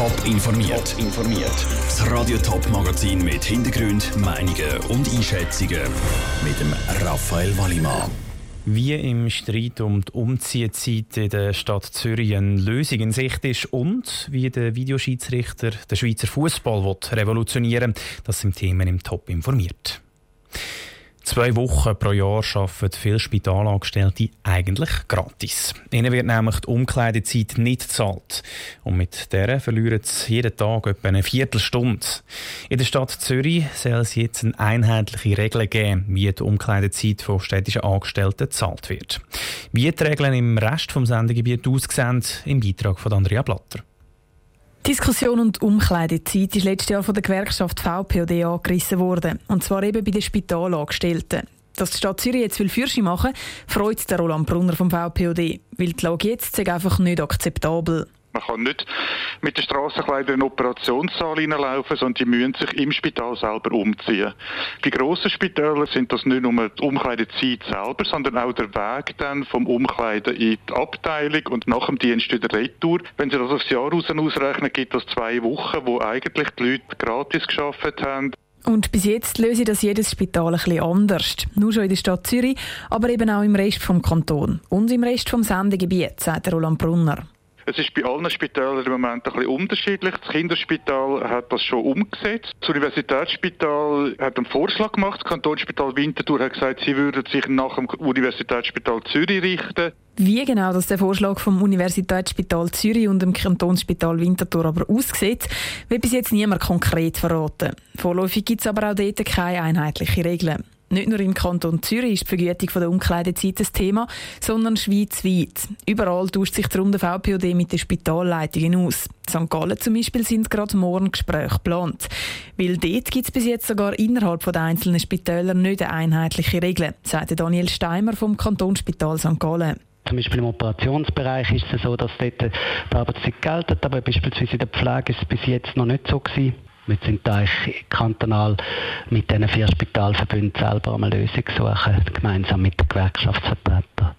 Top informiert. informiert. Das Radio Top Magazin mit Hintergrund, Meinungen und Einschätzungen mit dem Raphael Wallimann. Wie im Streit um die Umziehzeit in der Stadt Zürich eine Lösung in Sicht ist und wie der Videoschiedsrichter den Schweizer Fußball revolutionieren will, das sind Themen im Top informiert. Zwei Wochen pro Jahr arbeiten viele Spitalangestellte eigentlich gratis. Ihnen wird nämlich die Umkleidezeit nicht gezahlt. Und mit der verlieren sie jeden Tag etwa eine Viertelstunde. In der Stadt Zürich soll es jetzt eine einheitliche Regel geben, wie die Umkleidezeit von städtischen Angestellten gezahlt wird. Wie die Regeln im Rest des Sendegebiets aussehen, im Beitrag von Andrea Blatter. Diskussion und Umkleidezeit ist letztes Jahr von der Gewerkschaft VPOD angerissen worden. Und zwar eben bei den Spitalangestellten. Dass die Stadt Zürich jetzt will Fürsche machen freut der Roland Brunner vom VPOD. Weil die Lage jetzt einfach nicht akzeptabel. Man kann nicht mit den Strassenkleidern in den Operationssaal hineinlaufen, sondern die müssen sich im Spital selber umziehen. Bei grossen Spitälern sind das nicht nur die Umkleidezeit selber, sondern auch der Weg dann vom Umkleiden in die Abteilung und nach dem Dienst in der Retour. Wenn Sie das aufs Jahr raus ausrechnen, gibt es zwei Wochen, wo eigentlich die Leute gratis geschafft haben. Und bis jetzt löse das jedes Spital ein bisschen anders. Nur schon in der Stadt Zürich, aber eben auch im Rest vom Kanton und im Rest vom Sendegebiet, sagt Roland Brunner. Es ist bei allen Spitälern im Moment ein bisschen unterschiedlich. Das Kinderspital hat das schon umgesetzt. Das Universitätsspital hat einen Vorschlag gemacht. Das Kantonsspital Winterthur hat gesagt, sie würden sich nach dem Universitätsspital Zürich richten. Wie genau das der Vorschlag vom Universitätsspital Zürich und dem Kantonsspital Winterthur aber aussieht, wird bis jetzt niemand konkret verraten. Vorläufig gibt es aber auch dort keine einheitliche Regeln. Nicht nur im Kanton Zürich ist die Vergütung der Umkleidezeit ein Thema, sondern schweizweit. Überall tauscht sich der VPOD mit den Spitalleitungen aus. In St. Gallen zum Beispiel sind gerade morgen Gespräche geplant. Weil dort gibt es bis jetzt sogar innerhalb der einzelnen Spitäler nicht eine einheitliche Regel, sagt Daniel Steimer vom Kantonsspital St. Gallen. Zum Beispiel im Operationsbereich ist es so, dass dort die Arbeitszeit gilt, aber beispielsweise in der Pflege ist es bis jetzt noch nicht so gewesen. Wir sind eigentlich kantonal mit diesen vier Spitalverbünden selber eine Lösung suchen, gemeinsam mit den Gewerkschaftsvertretern.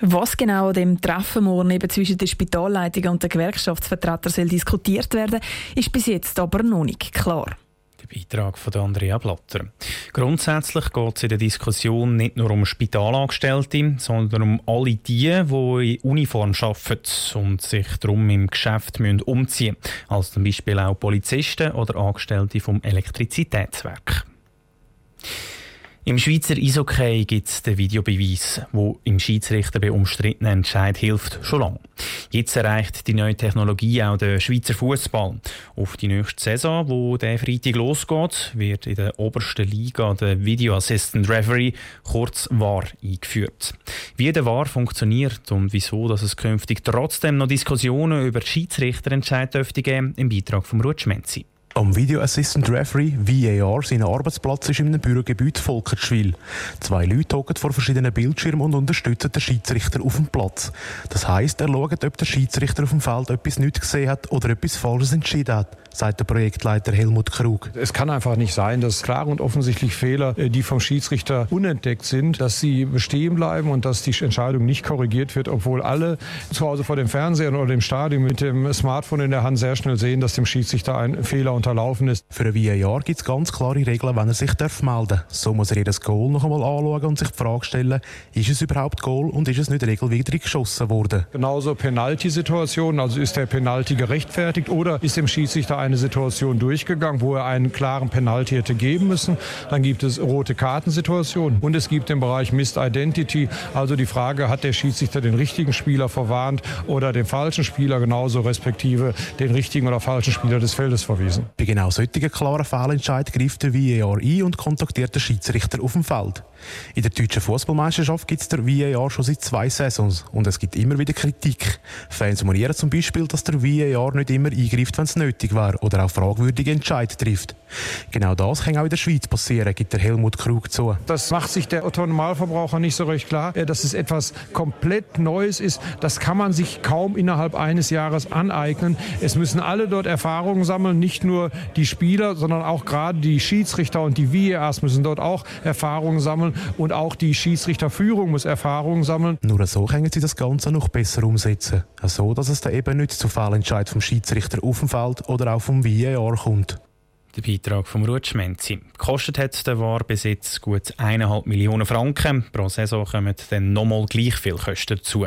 Was genau an dem Treffen morgen eben zwischen der Spitalleitung und den Gewerkschaftsvertretern soll diskutiert werden, ist bis jetzt aber noch nicht klar. Beitrag von Andrea Blatter. Grundsätzlich geht es in der Diskussion nicht nur um Spitalangestellte, sondern um alle die, die in Uniform arbeiten und sich darum im Geschäft umziehen müssen, als zum Beispiel auch Polizisten oder Angestellte vom Elektrizitätswerk. Im Schweizer Eishockey gibt es den Videobeweis, wo im Schiedsrichter bei umstrittenen Entscheid hilft, schon lange. Jetzt erreicht die neue Technologie auch den Schweizer Fußball. Auf die nächste Saison, wo der Freitag losgeht, wird in der obersten Liga der Video Assistant Referee, kurz VAR, eingeführt. Wie der VAR funktioniert und wieso dass es künftig trotzdem noch Diskussionen über Schiedsrichterentscheid dürfte geben, im Beitrag von Ruth Schmenzi. Am Video Assistant Referee VAR sein Arbeitsplatz ist in einem Bürogebiet Volkertschwil. Zwei Leute hocken vor verschiedenen Bildschirmen und unterstützen den Schiedsrichter auf dem Platz. Das heisst, er schaut, ob der Schiedsrichter auf dem Feld etwas nicht gesehen hat oder etwas Falsches entschieden hat sagt der Projektleiter Helmut Krug. Es kann einfach nicht sein, dass klare und offensichtlich Fehler, äh, die vom Schiedsrichter unentdeckt sind, dass sie bestehen bleiben und dass die Entscheidung nicht korrigiert wird, obwohl alle zu Hause vor dem Fernseher oder dem Stadion mit dem Smartphone in der Hand sehr schnell sehen, dass dem Schiedsrichter ein Fehler unterlaufen ist. Für ein VAR gibt es ganz klare Regeln, wenn er sich darf melden darf. So muss er jedes Goal noch einmal anschauen und sich die Frage stellen, ist es überhaupt Goal und ist es nicht regelwidrig geschossen worden? Genauso Penalty-Situationen, also ist der Penalty gerechtfertigt oder ist dem Schiedsrichter eine Situation durchgegangen, wo er einen klaren Penalty hätte geben müssen. Dann gibt es rote Kartensituationen und es gibt den Bereich Missed Identity, also die Frage, hat der Schiedsrichter den richtigen Spieler verwarnt oder den falschen Spieler genauso respektive den richtigen oder falschen Spieler des Feldes verwiesen. Bei genau solchen klaren Fehlentscheid greift der VAR ein und kontaktiert den Schiedsrichter auf dem Feld. In der deutschen Fußballmeisterschaft gibt es der VAR schon seit zwei Saisons und es gibt immer wieder Kritik. Fans monieren zum Beispiel, dass der VAR nicht immer eingreift, wenn es nötig wäre oder auch fragwürdige Entscheidungen trifft. Genau das kann auch in der Schweiz passieren, gibt der Helmut Krug zu. Das macht sich der Otto-Normalverbraucher nicht so recht klar, dass es etwas komplett Neues ist. Das kann man sich kaum innerhalb eines Jahres aneignen. Es müssen alle dort Erfahrungen sammeln, nicht nur nur die Spieler, sondern auch gerade die Schiedsrichter und die VARs müssen dort auch Erfahrungen sammeln und auch die Schiedsrichterführung muss Erfahrungen sammeln. Nur so können sie das Ganze noch besser umsetzen. So, dass es dann eben nicht zu Fehlentscheid vom Schiedsrichter auf dem Feld oder auch vom VAR kommt. Der Beitrag vom Rutschmenzi. Gekostet hat der war bis jetzt gut 1,5 Millionen Franken. Pro Saison kommen dann nochmal gleich viel Kosten dazu.